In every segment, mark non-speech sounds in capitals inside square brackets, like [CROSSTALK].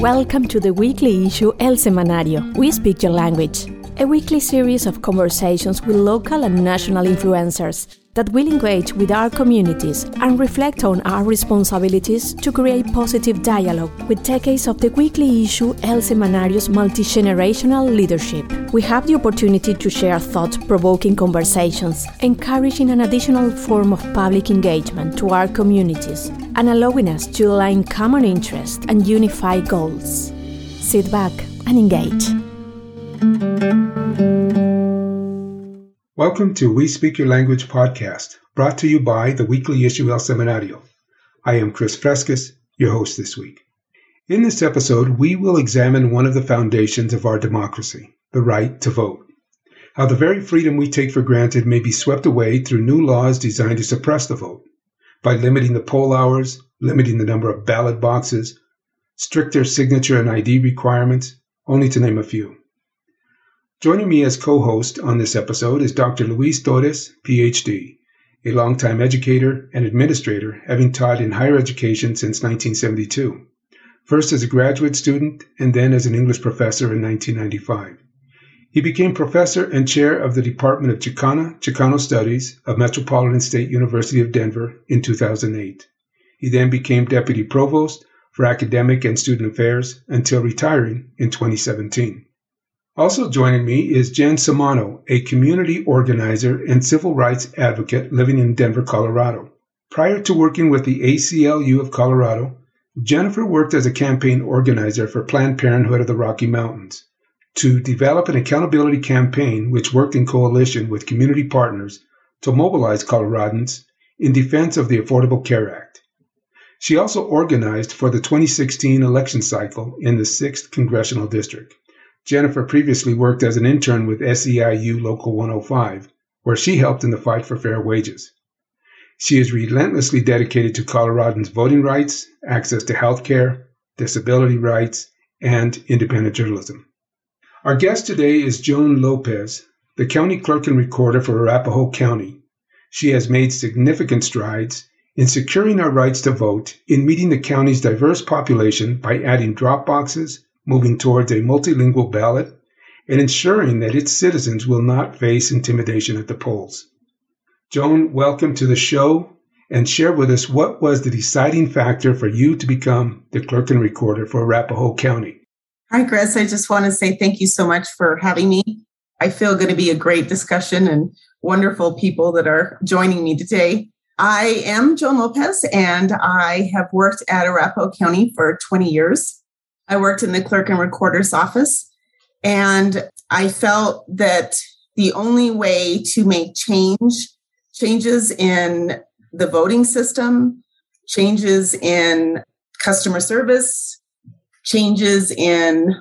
Welcome to the weekly issue El Semanario. We speak your language. A weekly series of conversations with local and national influencers that will engage with our communities and reflect on our responsibilities to create positive dialogue with decades of the weekly issue El Semanario's multi-generational leadership. We have the opportunity to share thought-provoking conversations, encouraging an additional form of public engagement to our communities and allowing us to align common interests and unify goals. Sit back and engage. Welcome to We Speak Your Language podcast, brought to you by the weekly issue El Semanario. I am Chris Fresquez, your host this week. In this episode, we will examine one of the foundations of our democracy, the right to vote. How the very freedom we take for granted may be swept away through new laws designed to suppress the vote by limiting the poll hours, limiting the number of ballot boxes, stricter signature and ID requirements, only to name a few. Joining me as co host on this episode is Dr. Luis Torres, PhD, a longtime educator and administrator, having taught in higher education since 1972, first as a graduate student and then as an English professor in 1995. He became professor and chair of the Department of Chicana, Chicano Studies of Metropolitan State University of Denver in 2008. He then became deputy provost for academic and student affairs until retiring in 2017. Also joining me is Jen Samano, a community organizer and civil rights advocate living in Denver, Colorado. Prior to working with the ACLU of Colorado, Jennifer worked as a campaign organizer for Planned Parenthood of the Rocky Mountains to develop an accountability campaign which worked in coalition with community partners to mobilize Coloradans in defense of the Affordable Care Act. She also organized for the 2016 election cycle in the 6th Congressional District. Jennifer previously worked as an intern with SEIU Local 105, where she helped in the fight for fair wages. She is relentlessly dedicated to Coloradans' voting rights, access to health care, disability rights, and independent journalism. Our guest today is Joan Lopez, the county clerk and recorder for Arapahoe County. She has made significant strides in securing our rights to vote in meeting the county's diverse population by adding drop boxes, moving towards a multilingual ballot, and ensuring that its citizens will not face intimidation at the polls. Joan, welcome to the show and share with us what was the deciding factor for you to become the clerk and recorder for Arapahoe County. Hi, Chris. I just want to say thank you so much for having me. I feel going to be a great discussion and wonderful people that are joining me today. I am Joan Lopez and I have worked at Arapahoe County for 20 years. I worked in the clerk and recorder's office, and I felt that the only way to make change, changes in the voting system, changes in customer service, changes in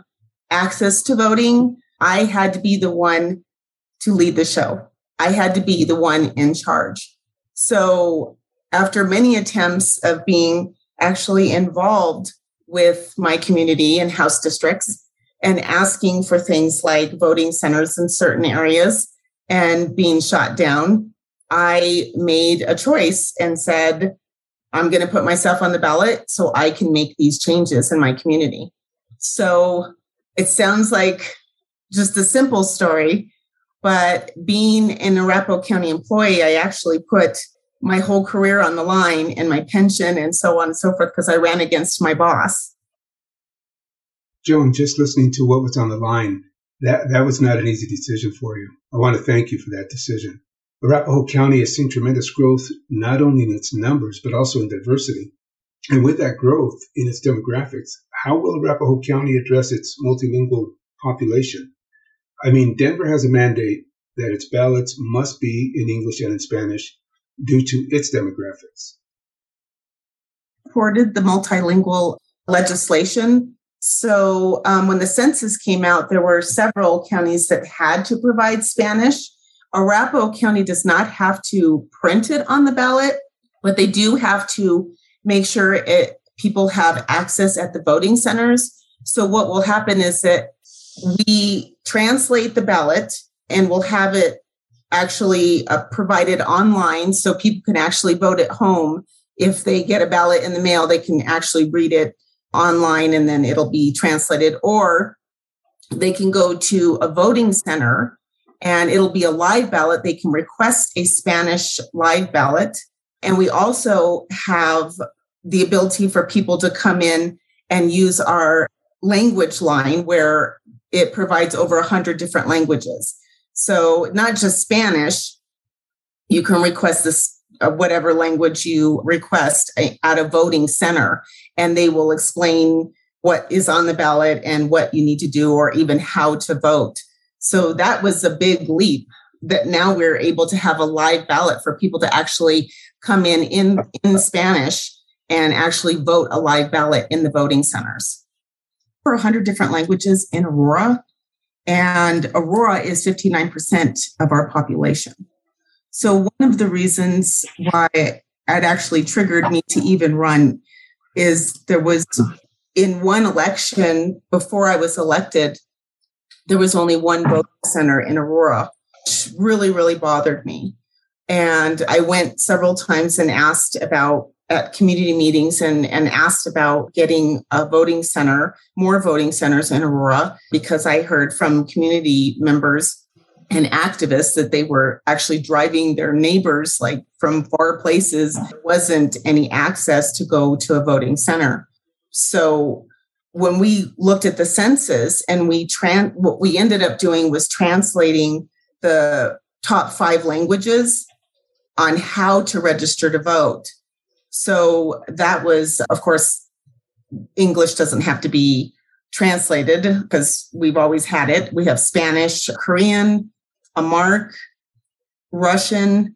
access to voting, I had to be the one to lead the show. I had to be the one in charge. So, after many attempts of being actually involved with my community and house districts and asking for things like voting centers in certain areas and being shot down, I made a choice and said, I'm going to put myself on the ballot so I can make these changes in my community. So it sounds like just a simple story, but being an Arapahoe County employee, I actually put my whole career on the line and my pension and so on and so forth because I ran against my boss. Joan, just listening to what was on the line, that, that was not an easy decision for you. I want to thank you for that decision. Arapahoe County has seen tremendous growth, not only in its numbers, but also in diversity. And with that growth in its demographics, how will Arapahoe County address its multilingual population? I mean, Denver has a mandate that its ballots must be in English and in Spanish, due to its demographics. Supported the multilingual legislation. So um, when the census came out, there were several counties that had to provide Spanish. Arapahoe County does not have to print it on the ballot, but they do have to make sure it people have access at the voting centers. So what will happen is that we translate the ballot and we'll have it actually uh, provided online so people can actually vote at home if they get a ballot in the mail, they can actually read it online and then it'll be translated, or they can go to a voting center and it'll be a live ballot. They can request a Spanish live ballot. And we also have the ability for people to come in and use our language line where it provides over 100 different languages. So, not just Spanish, you can request this uh, whatever language you request at a voting center, and they will explain what is on the ballot and what you need to do, or even how to vote. So that was a big leap that now we're able to have a live ballot for people to actually come in in, in Spanish and actually vote a live ballot in the voting centers. For 100 different languages in Aurora, and Aurora is 59% of our population. So, one of the reasons why it actually triggered me to even run is there was in one election before I was elected, there was only one voting center in Aurora, which really, really bothered me. And I went several times and asked about at community meetings and, and asked about getting a voting center, more voting centers in Aurora, because I heard from community members and activists that they were actually driving their neighbors like from far places. There wasn't any access to go to a voting center. So when we looked at the census and we tran what we ended up doing was translating the top five languages on how to register to vote so that was of course english doesn't have to be translated because we've always had it we have spanish korean Amharic, Russian,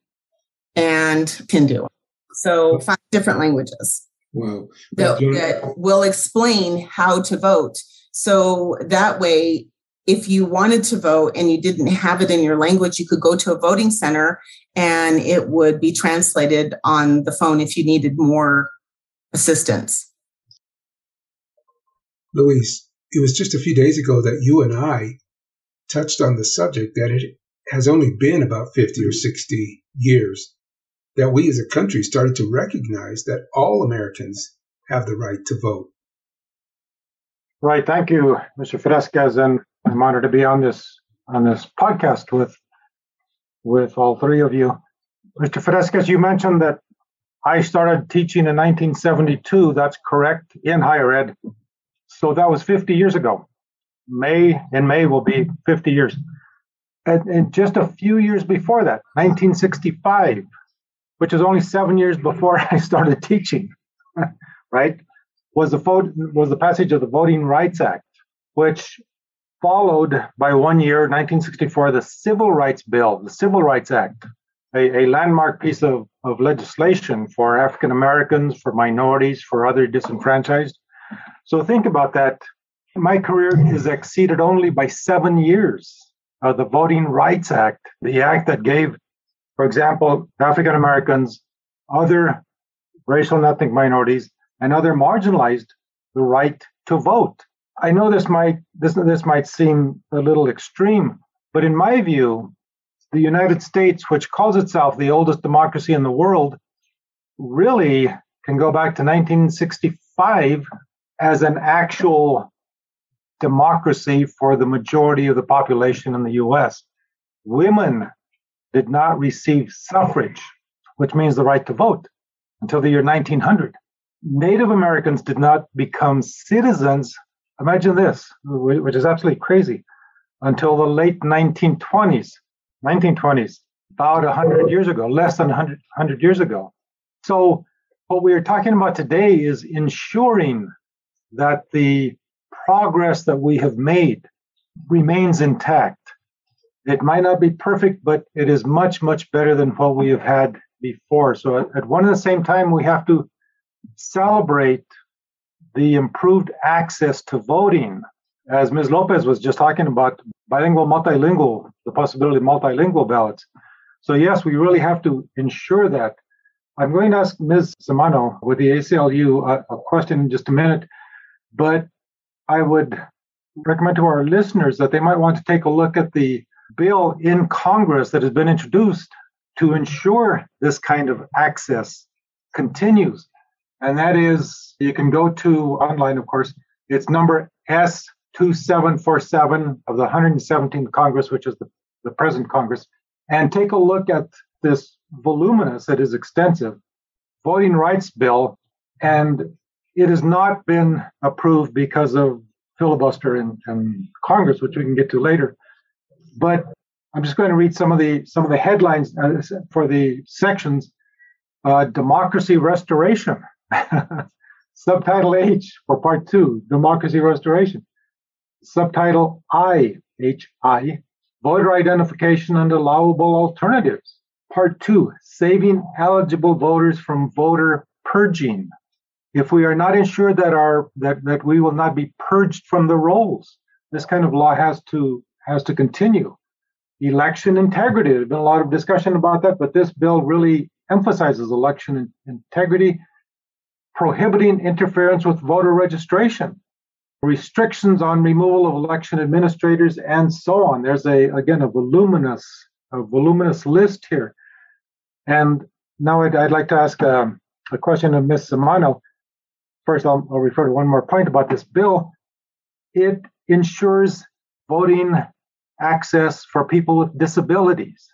and Hindu. So five different languages. Wow. That, that will explain how to vote. So that way, if you wanted to vote and you didn't have it in your language, you could go to a voting center and it would be translated on the phone if you needed more assistance. Luis, it was just a few days ago that you and I touched on the subject that it has only been about 50 or 60 years that we as a country started to recognize that all Americans have the right to vote. Right. Thank you, Mr. Fresquez, and I'm honored to be on this on this podcast with with all three of you. Mr. Fresquez, you mentioned that I started teaching in 1972. That's correct in higher ed. So that was 50 years ago. May in May will be 50 years. And, and just a few years before that, 1965, which is only seven years before [LAUGHS] I started teaching, [LAUGHS] right, was the vote was the passage of the Voting Rights Act, which followed by one year, 1964, the Civil Rights Bill, the Civil Rights Act, a, a landmark piece of, of legislation for African Americans, for minorities, for other disenfranchised. So think about that. My career is exceeded only by seven years uh, the Voting Rights Act, the act that gave, for example, African Americans, other racial and ethnic minorities, and other marginalized the right to vote. I know this might this this might seem a little extreme, but in my view, the United States, which calls itself the oldest democracy in the world, really can go back to 1965 as an actual democracy for the majority of the population in the US. Women did not receive suffrage, which means the right to vote, until the year 1900. Native Americans did not become citizens, imagine this, which is absolutely crazy, until the late 1920s. 1920s, about 100 years ago, less than 100, 100 years ago. So, what we are talking about today is ensuring that the progress that we have made remains intact. It might not be perfect, but it is much, much better than what we have had before. So at, at one and the same time, we have to celebrate the improved access to voting. As Ms. Lopez was just talking about bilingual, multilingual, the possibility of multilingual ballots. So yes, we really have to ensure that. I'm going to ask Ms. Samano with the ACLU a, uh, a question in just a minute, but I would recommend to our listeners that they might want to take a look at the bill in Congress that has been introduced to ensure this kind of access continues. And that is, you can go to online, of course, it's number S2747 of the 117th Congress, which is the, the present Congress, and take a look at this voluminous, it is extensive, voting rights bill. And it has not been approved because of filibuster in, in Congress, which we can get to later. But I'm just going to read some of the some of the headlines uh, for the sections. Uh, democracy restoration, [LAUGHS] subtitle H for part two, democracy restoration. Subtitle I H I, voter identification and allowable alternatives. Part two, saving eligible voters from voter purging. If we are not ensured that our that, that we will not be purged from the rolls, this kind of law has to has to continue election integrity. There's been a lot of discussion about that, but this bill really emphasizes election integrity, prohibiting interference with voter registration, restrictions on removal of election administrators, and so on. There's a again a voluminous a voluminous list here. And now I'd, I'd like to ask um, a question of Ms. Samano. First, I'll, refer to one more point about this bill. It ensures voting access for people with disabilities.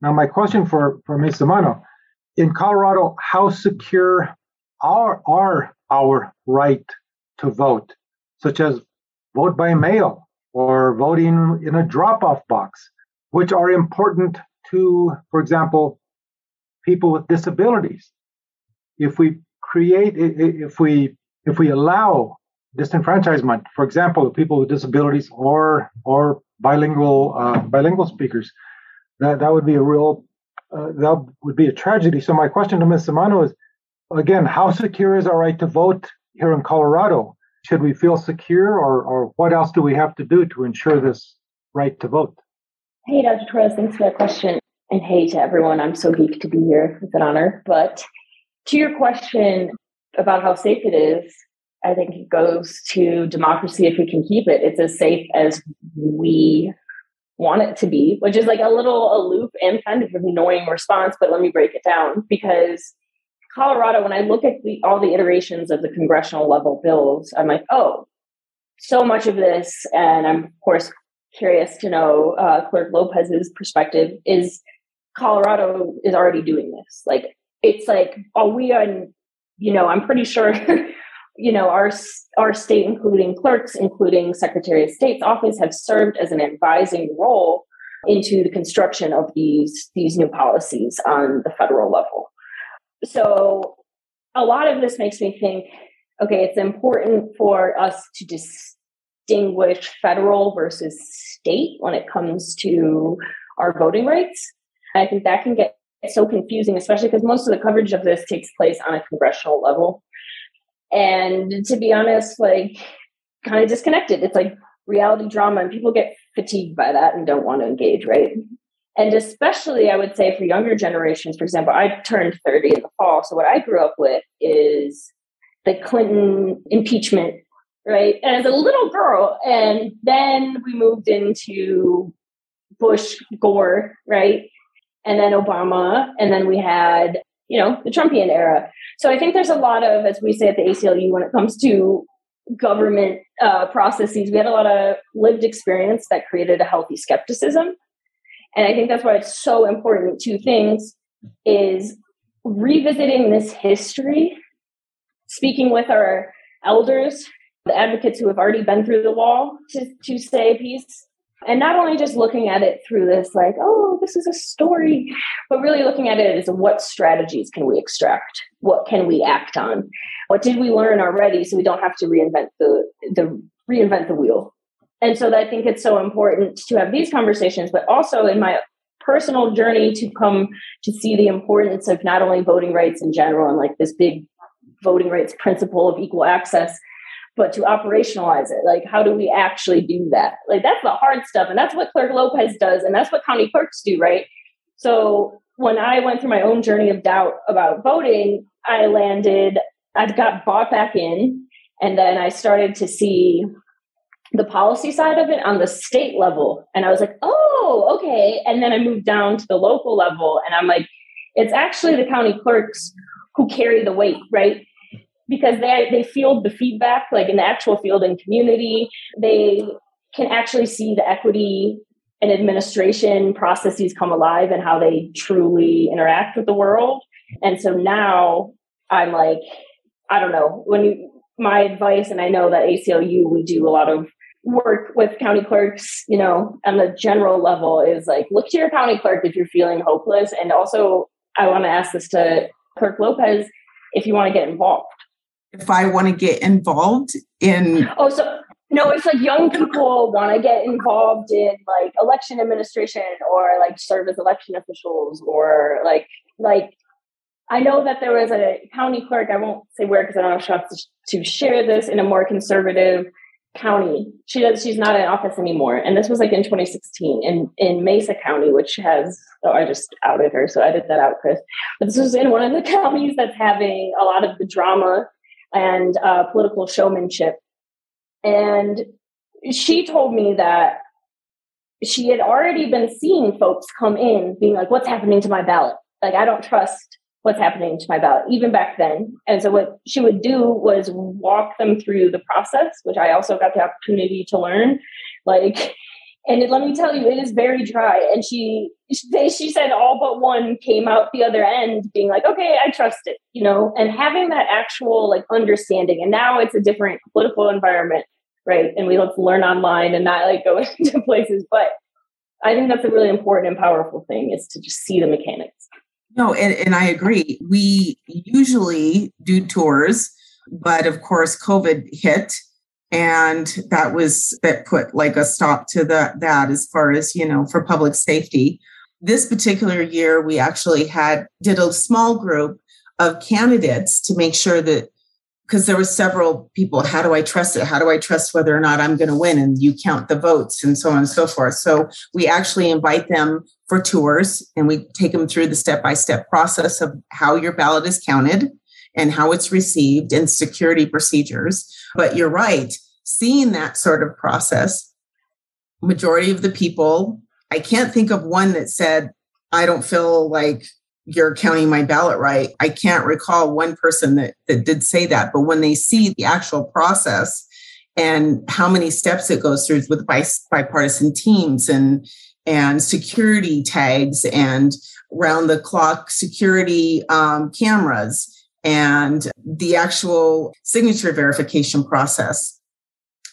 Now, my question for, for Ms. Samano, in Colorado, how secure are, are our right to vote, such as vote by mail or voting in a drop-off box, which are important to, for example, people with disabilities. If we create, if we if we allow disenfranchisement, for example, of people with disabilities or or bilingual uh, bilingual speakers. That that would be a real uh, that would be a tragedy. So my question to Ms. Samano is, again, how secure is our right to vote here in Colorado? Should we feel secure, or or what else do we have to do to ensure this right to vote? Hey, Dr. Torres, thanks for that question. And hey to everyone, I'm so geeked to be here. It's an honor. But to your question about how safe it is, I think it goes to democracy if we can keep it. It's as safe as we want it to be, which is like a little aloof and kind of annoying response. But let me break it down because Colorado, when I look at the, all the iterations of the congressional level bills, I'm like, oh, so much of this, and I'm of course curious to know uh, Clerk Lopez's perspective. Is Colorado is already doing this? Like, it's like, are we on? You know, I'm pretty sure [LAUGHS] you know, our our state, including clerks, including Secretary of State's office, have served as an advising role into the construction of these these new policies on the federal level. So, a lot of this makes me think, okay, it's important for us to distinguish federal versus state when it comes to our voting rights. I think that can get so confusing, especially because most of the coverage of this takes place on a congressional level. And to be honest, like kind of disconnected. It's like reality drama, and people get fatigued by that and don't want to engage, right? And especially, I would say for younger generations, for example, I turned 30 in the fall. So what I grew up with is the Clinton impeachment, right? And as a little girl, and then we moved into Bush, Gore, right? And then Obama, and then we had, you know, the Trumpian era. So I think there's a lot of, as we say at the ACLU, when it comes to government uh, processes, we had a lot of lived experience that created a healthy skepticism. And I think that's why it's so important. Two things is revisiting this history, speaking with our elders, the advocates who have already been through the wall to, to say a piece, and not only just looking at it through this like oh this is a story but really looking at it as what strategies can we extract? What can we act on? What did we learn already so we don't have to reinvent the the reinvent the wheel and so i think it's so important to have these conversations but also in my personal journey to come to see the importance of not only voting rights in general and like this big voting rights principle of equal access but to operationalize it. Like how do we actually do that? Like that's the hard stuff and that's what clerk lopez does and that's what county clerks do right? So when i went through my own journey of doubt about voting i landed i got bought back in and then i started to see the policy side of it on the state level and i was like oh okay and then i moved down to the local level and i'm like it's actually the county clerks who carry the weight, right? Because they they field the feedback, like in the actual field and community, they can actually see the equity and administration processes come alive and how they truly interact with the world. And so now I'm like, I don't know, when you my advice, and I know that ACLU we do a lot of work with county clerks, you know, on the general level is like look to your county clerk if you're feeling hopeless. And also I want to ask this to Clerk Lopez if you want to get involved. If I want to get involved in Oh, so no, it's like young people want to get involved in like election administration or like serve as election officials or like like I know that there was a county clerk, I won't say where because I don't know if she to, to share this in a more conservative county. She does she's not in office anymore. And this was like in 2016 in, in Mesa County, which has oh I just outed her, so I did that out, Chris. But this was in one of the [LAUGHS] counties that's having a lot of the drama and uh, political showmanship. And she told me that she had already been seeing folks come in being like, What's happening to my ballot? Like I don't trust what's happening to my ballot, even back then. And so what she would do was walk them through the process, which I also got the opportunity to learn. Like, and it, let me tell you, it is very dry. And she, they, she said all but one came out the other end being like, okay, I trust it, you know, and having that actual like understanding. And now it's a different political environment, right? And we have to learn online and not like [LAUGHS] go into places. But I think that's a really important and powerful thing is to just see the mechanics. No, and, and I agree. We usually do tours, but of course, COVID hit and that was that put like a stop to the that as far as you know for public safety this particular year we actually had did a small group of candidates to make sure that because there were several people how do i trust it? How do i trust whether or not i'm going to win? And you count the votes and so on and so forth. So we actually invite them for tours and we take them through the step by step process of how your ballot is counted and how it's received and security procedures. But you're right seeing that sort of process majority of the people i can't think of one that said i don't feel like you're counting my ballot right. I can't recall one person that, that did say that, but when they see the actual process and how many steps it goes through with bipartisan teams and and security tags and round the clock security um, cameras and the actual signature verification process.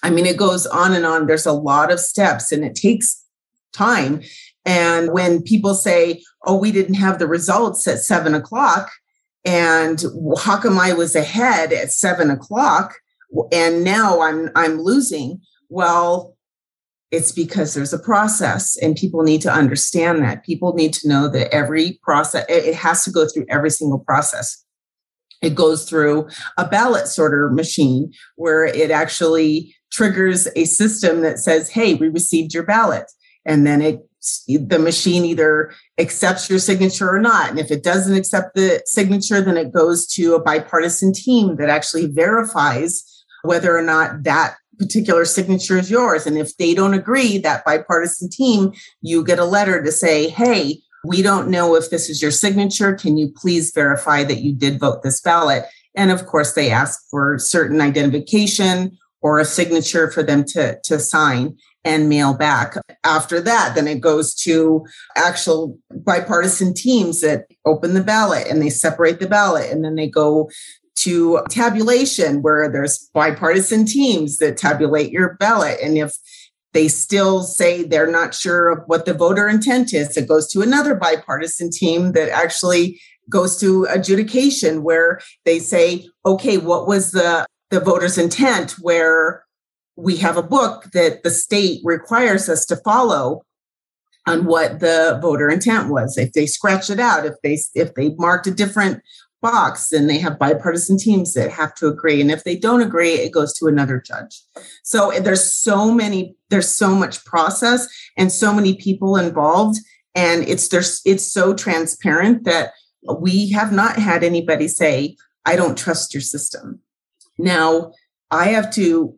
I mean, it goes on and on. There's a lot of steps and it takes time. And when people say, oh, we didn't have the results at seven o'clock, and how come I was ahead at seven o'clock and now I'm I'm losing? Well, it's because there's a process and people need to understand that. People need to know that every process, it has to go through every single process. It goes through a ballot sorter machine where it actually triggers a system that says, Hey, we received your ballot. And then it the machine either accepts your signature or not. And if it doesn't accept the signature, then it goes to a bipartisan team that actually verifies whether or not that particular signature is yours. And if they don't agree, that bipartisan team, you get a letter to say, hey, we don't know if this is your signature. Can you please verify that you did vote this ballot? And of course, they ask for certain identification or a signature for them to, to sign and mail back. After that, then it goes to actual bipartisan teams that open the ballot and they separate the ballot and then they go to tabulation where there's bipartisan teams that tabulate your ballot. And if they still say they're not sure of what the voter intent is, it goes to another bipartisan team that actually goes to adjudication where they say, okay, what was the the voter's intent where we have a book that the state requires us to follow on what the voter intent was. If they scratch it out if they if they marked a different box then they have bipartisan teams that have to agree. And if they don't agree it goes to another judge. So there's so many there's so much process and so many people involved. And it's there's it's so transparent that we have not had anybody say i don't trust your system. Now i have to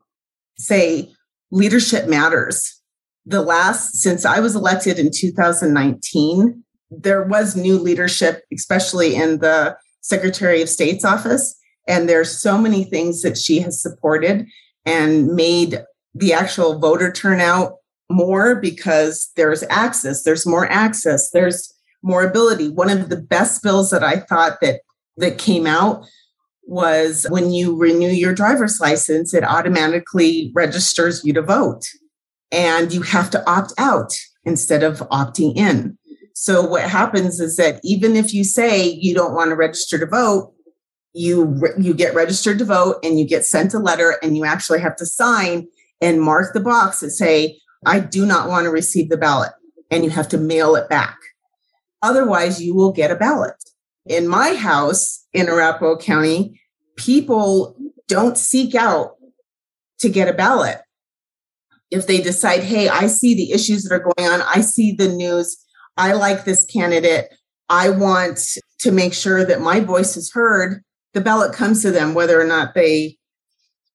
say leadership matters. The last, since I was elected in 2019, there was new leadership, especially in the Secretary of State's office. And there's so many things that she has supported and made the actual voter turnout more because there's access, there's more access, there's more ability. One of the best bills that I thought that that came out was when you renew your driver's license, it automatically registers you to vote. And you have to opt out instead of opting in. So what happens is that even if you say you don't want to register to vote, you you get registered to vote and you get sent a letter and you actually have to sign and mark the box that say I do not want to receive the ballot and you have to mail it back. Otherwise you will get a ballot. In my house in Arapahoe County, people don't seek out to get a ballot. If they decide, hey, I see the issues that are going on, I see the news, I like this candidate, I want to make sure that my voice is heard, the ballot comes to them, whether or not they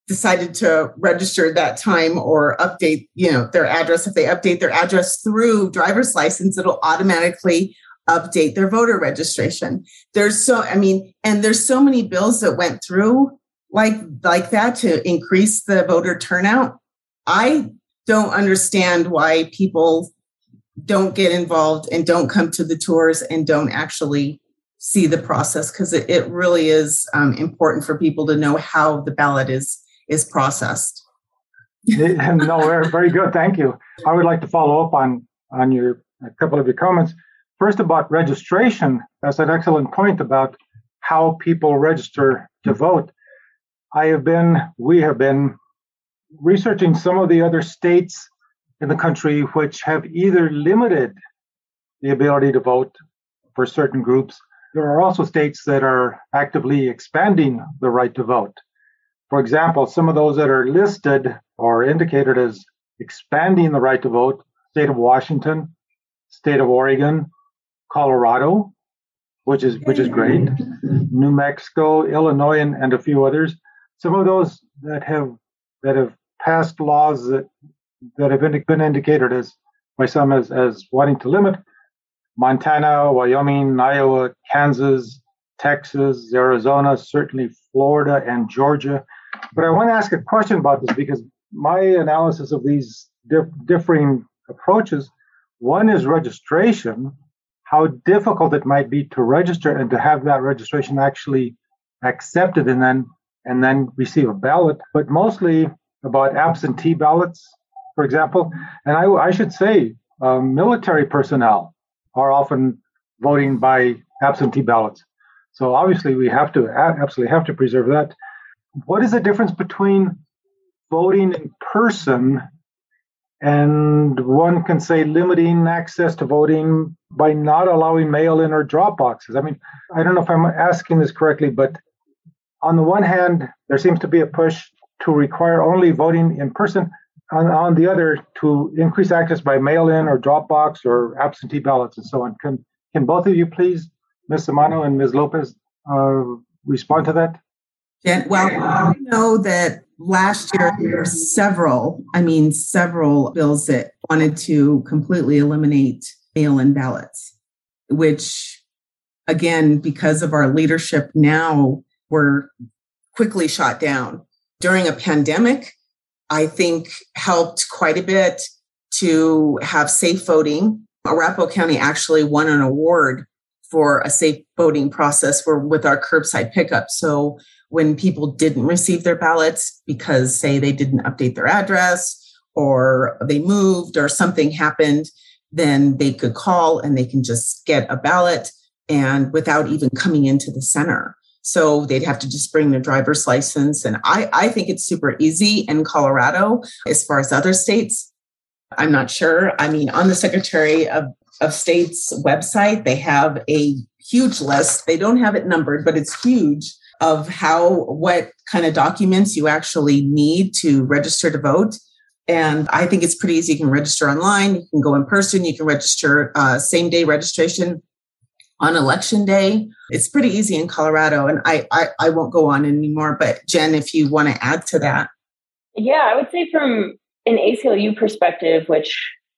decided to register that time or update you know their address if they update their address through driver's license it'll automatically update their voter registration there's so i mean and there's so many bills that went through like like that to increase the voter turnout i don't understand why people don't get involved and don't come to the tours and don't actually see the process because it, it, really is um, important for people to know how the ballot is is processed. no, very good. Thank you. I would like to follow up on on your a couple of your comments. First, about registration. That's an excellent point about how people register to vote. I have been, we have been researching some of the other states in the country which have either limited the ability to vote for certain groups. There are also states that are actively expanding the right to vote. For example, some of those that are listed or indicated as expanding the right to vote, state of Washington, state of Oregon, Colorado, which is which is great, New Mexico, Illinois, and, and a few others. Some of those that have that have passed laws that that have been, been indicated as by some as, as wanting to limit Montana, Wyoming, Iowa, Kansas, Texas, Arizona, certainly Florida and Georgia. But I want to ask a question about this because my analysis of these dif- differing approaches one is registration, how difficult it might be to register and to have that registration actually accepted and then and then receive a ballot, but mostly about absentee ballots, for example. And I, I should say, um, military personnel are often voting by absentee ballots. So obviously, we have to absolutely have to preserve that. What is the difference between voting in person and one can say limiting access to voting by not allowing mail in or drop boxes? I mean, I don't know if I'm asking this correctly, but on the one hand, there seems to be a push to require only voting in person. On, on the other, to increase access by mail in or drop box or absentee ballots and so on. Can, can both of you please Ms. Amano and Ms. Lopez uh, respond to that? Well, I know that last year there were several, I mean, several bills that wanted to completely eliminate mail in ballots, which, again, because of our leadership now, were quickly shot down. During a pandemic, I think helped quite a bit to have safe voting. Arapahoe County actually won an award for a safe voting process for with our curbside pickup. So when people didn't receive their ballots because say they didn't update their address or they moved or something happened, then they could call and they can just get a ballot and without even coming into the center. So they'd have to just bring their driver's license. And I, I think it's super easy in Colorado as far as other states. I'm not sure. I mean, on the Secretary of of State's website, they have a huge list. They don't have it numbered, but it's huge of how, what kind of documents you actually need to register to vote. And I think it's pretty easy. You can register online, you can go in person, you can register uh, same day registration on election day. It's pretty easy in Colorado. And I, I, I won't go on anymore. But Jen, if you want to add to that. Yeah, I would say from an ACLU perspective, which,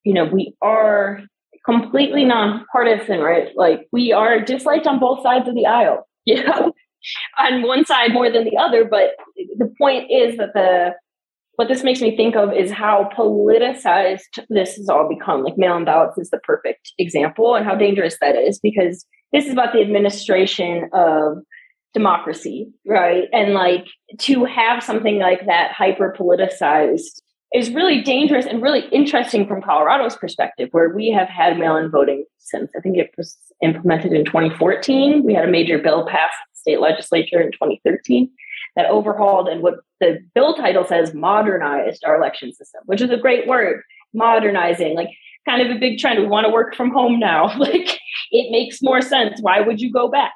you know, we are completely nonpartisan, right? Like we are disliked on both sides of the aisle. [LAUGHS] you know, on one side more than the other. But the point is that the what this makes me think of is how politicized this has all become. Like mail in ballots is the perfect example, and how dangerous that is because this is about the administration of democracy, right? And like to have something like that hyper politicized is really dangerous and really interesting from Colorado's perspective, where we have had mail in voting since I think it was implemented in 2014. We had a major bill passed state legislature in 2013 that overhauled and what the bill title says modernized our election system, which is a great word, modernizing, like kind of a big trend. We want to work from home now. [LAUGHS] like it makes more sense. Why would you go back?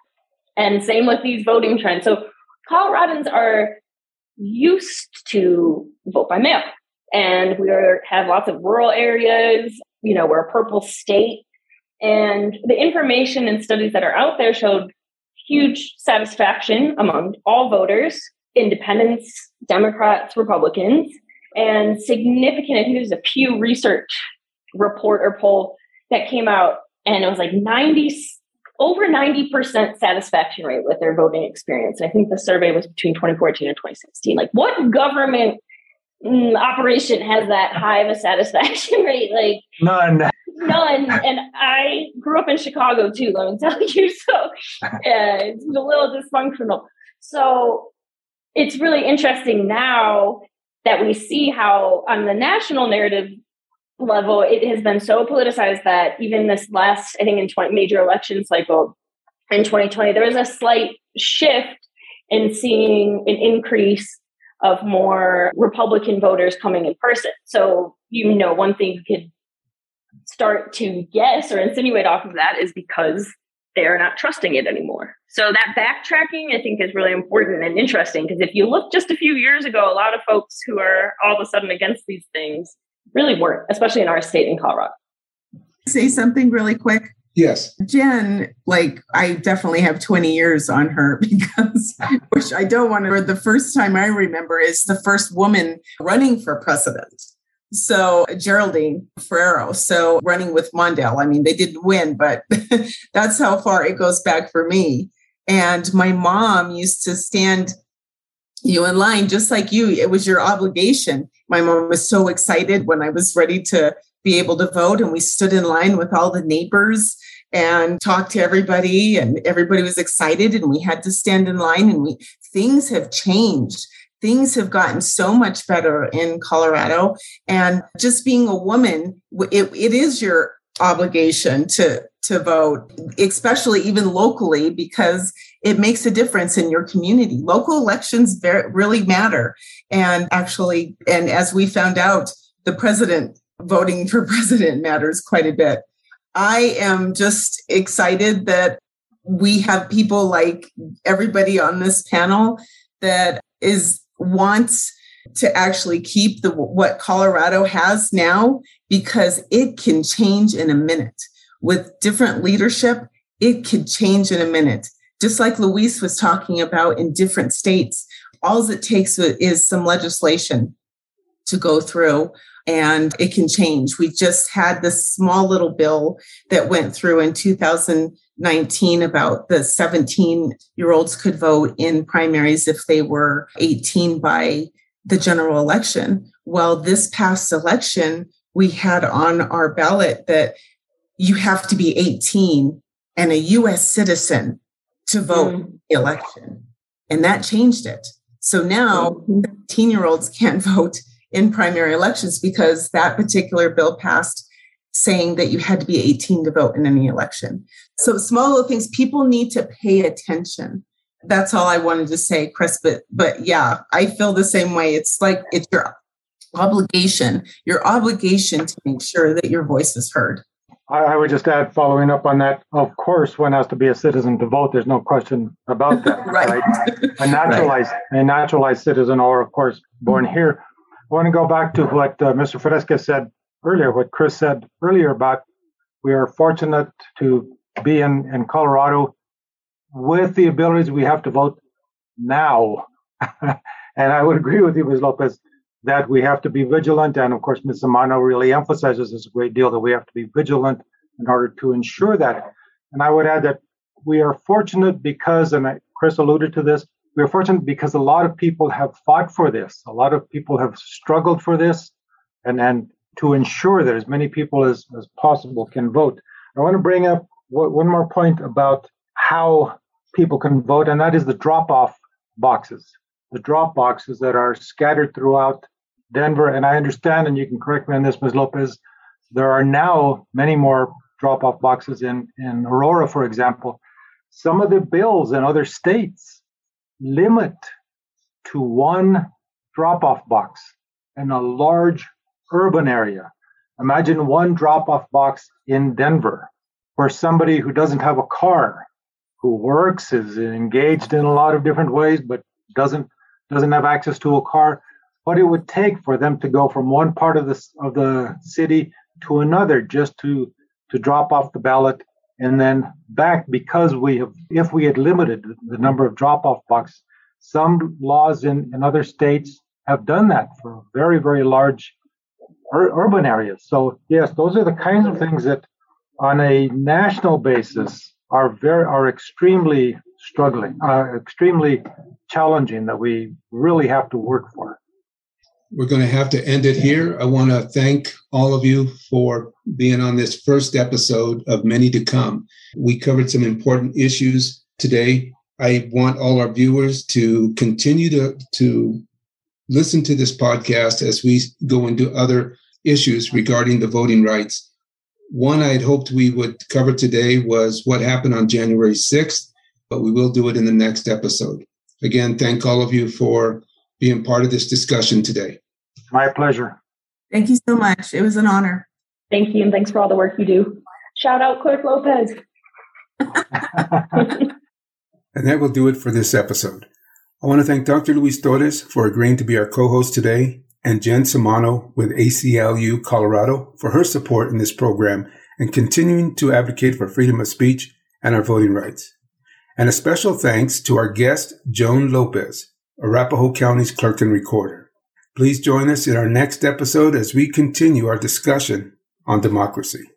And same with these voting trends. So Coloradans are used to vote by mail. And we are, have lots of rural areas. You know, we're a purple state. And the information and studies that are out there showed huge satisfaction among all voters, independents, Democrats, Republicans, and significant. I think there's a Pew Research report or poll that came out, and it was like 90, over 90% satisfaction rate with their voting experience. And I think the survey was between 2014 and 2016. Like, what government mm, operation has that high of a satisfaction [LAUGHS] rate? Like, none. None. And I grew up in Chicago too, let me [LAUGHS] tell you. So uh, it's a little dysfunctional. So it's really interesting now that we see how on the national narrative level, it has been so politicized that even this last, I think in 20 major election cycle in 2020, there was a slight shift in seeing an increase of more Republican voters coming in person. So, you know, one thing you could start to guess or insinuate off of that is because they're not trusting it anymore. So that backtracking, I think, is really important and interesting because if you look just a few years ago, a lot of folks who are all of a sudden against these things really weren't, especially in our state in Colorado. Say something really quick. Yes. Jen, like I definitely have 20 years on her [LAUGHS] because, which I don't want to, the first time I remember is the first woman running for president. So Geraldine Ferraro. So running with Mondale. I mean, they didn't win, but [LAUGHS] that's how far it goes back for me. And my mom used to stand you in line just like you. It was your obligation. My mom was so excited when I was ready to be able to vote. And we stood in line with all the neighbors and talked to everybody and everybody was excited and we had to stand in line and we things have changed things have gotten so much better in Colorado. And just being a woman, it, it is your obligation to to vote, especially even locally, because it makes a difference in your community. Local elections very, really matter. And actually, and as we found out, the president voting for [LAUGHS] president matters quite a bit. I am just excited that we have people like everybody on this panel that is wants to actually keep the what Colorado has now because it can change in a minute. With different leadership, it could change in a minute. Just like Luis was talking about in different states, all it takes is some legislation to go through and it can change. We just had this small little bill that went through in 2019 about the 17 year olds could vote in primaries if they were 18 by the general election. Well, this past election, we had on our ballot that you have to be 18 and a US citizen to vote mm. the election. And that changed it. So now mm-hmm. 18 year olds can't [LAUGHS] vote in primary elections because that particular bill passed saying that you had to be 18 to vote in any election. So small little things, people need to pay attention. That's all I wanted to say, Chris. But but yeah, I feel the same way. It's like it's your obligation, your obligation to make sure that your voice is heard. I, would just add, following up on that, of course, one has to be a citizen to vote. There's no question about that. [LAUGHS] right. right. A naturalized, right. a naturalized citizen, or of course, born here. I want to go back to what uh, Mr. Fresca said earlier, what Chris said earlier about we are fortunate to be in, in Colorado with the abilities we have to vote now. [LAUGHS] and I would agree with you, Ms. Lopez, that we have to be vigilant. And of course, Ms. Samano really emphasizes this a great deal that we have to be vigilant in order to ensure that. And I would add that we are fortunate because, and Chris alluded to this, we are fortunate because a lot of people have fought for this. A lot of people have struggled for this, and and to ensure that as many people as, as possible can vote. I want to bring up one more point about how people can vote, and that is the drop off boxes. The drop boxes that are scattered throughout Denver. And I understand, and you can correct me on this, Ms. Lopez, there are now many more drop off boxes in, in Aurora, for example. Some of the bills in other states limit to one drop off box in a large urban area. Imagine one drop off box in Denver where somebody who doesn't have a car, who works, is engaged in a lot of different ways, but doesn't doesn't have access to a car, what it would take for them to go from one part of the of the city to another just to to drop off the ballot and then back because we have if we had limited the number of drop off boxes some laws in, in other states have done that for very very large ur- urban areas. So yes those are the kinds of things that on a national basis are very are extremely struggling uh, extremely challenging that we really have to work for we're going to have to end it here. I want to thank all of you for being on this first episode of many to come. We covered some important issues today. I want all our viewers to continue to, to listen to this podcast as we go into other issues regarding the voting rights. One I had hoped we would cover today was what happened on January 6th, but we will do it in the next episode. Again, thank all of you for being part of this discussion today. My pleasure. Thank you so much. It was an honor. Thank you, and thanks for all the work you do. Shout out Clerk Lopez. [LAUGHS] and that will do it for this episode. I want to thank Dr. Luis Torres for agreeing to be our co-host today and Jen Samano with ACLU Colorado for her support in this program and continuing to advocate for freedom of speech and our voting rights. And a special thanks to our guest, Joan Lopez, Arapahoe County's clerk and recorder. Please join us in our next episode as we continue our discussion on democracy.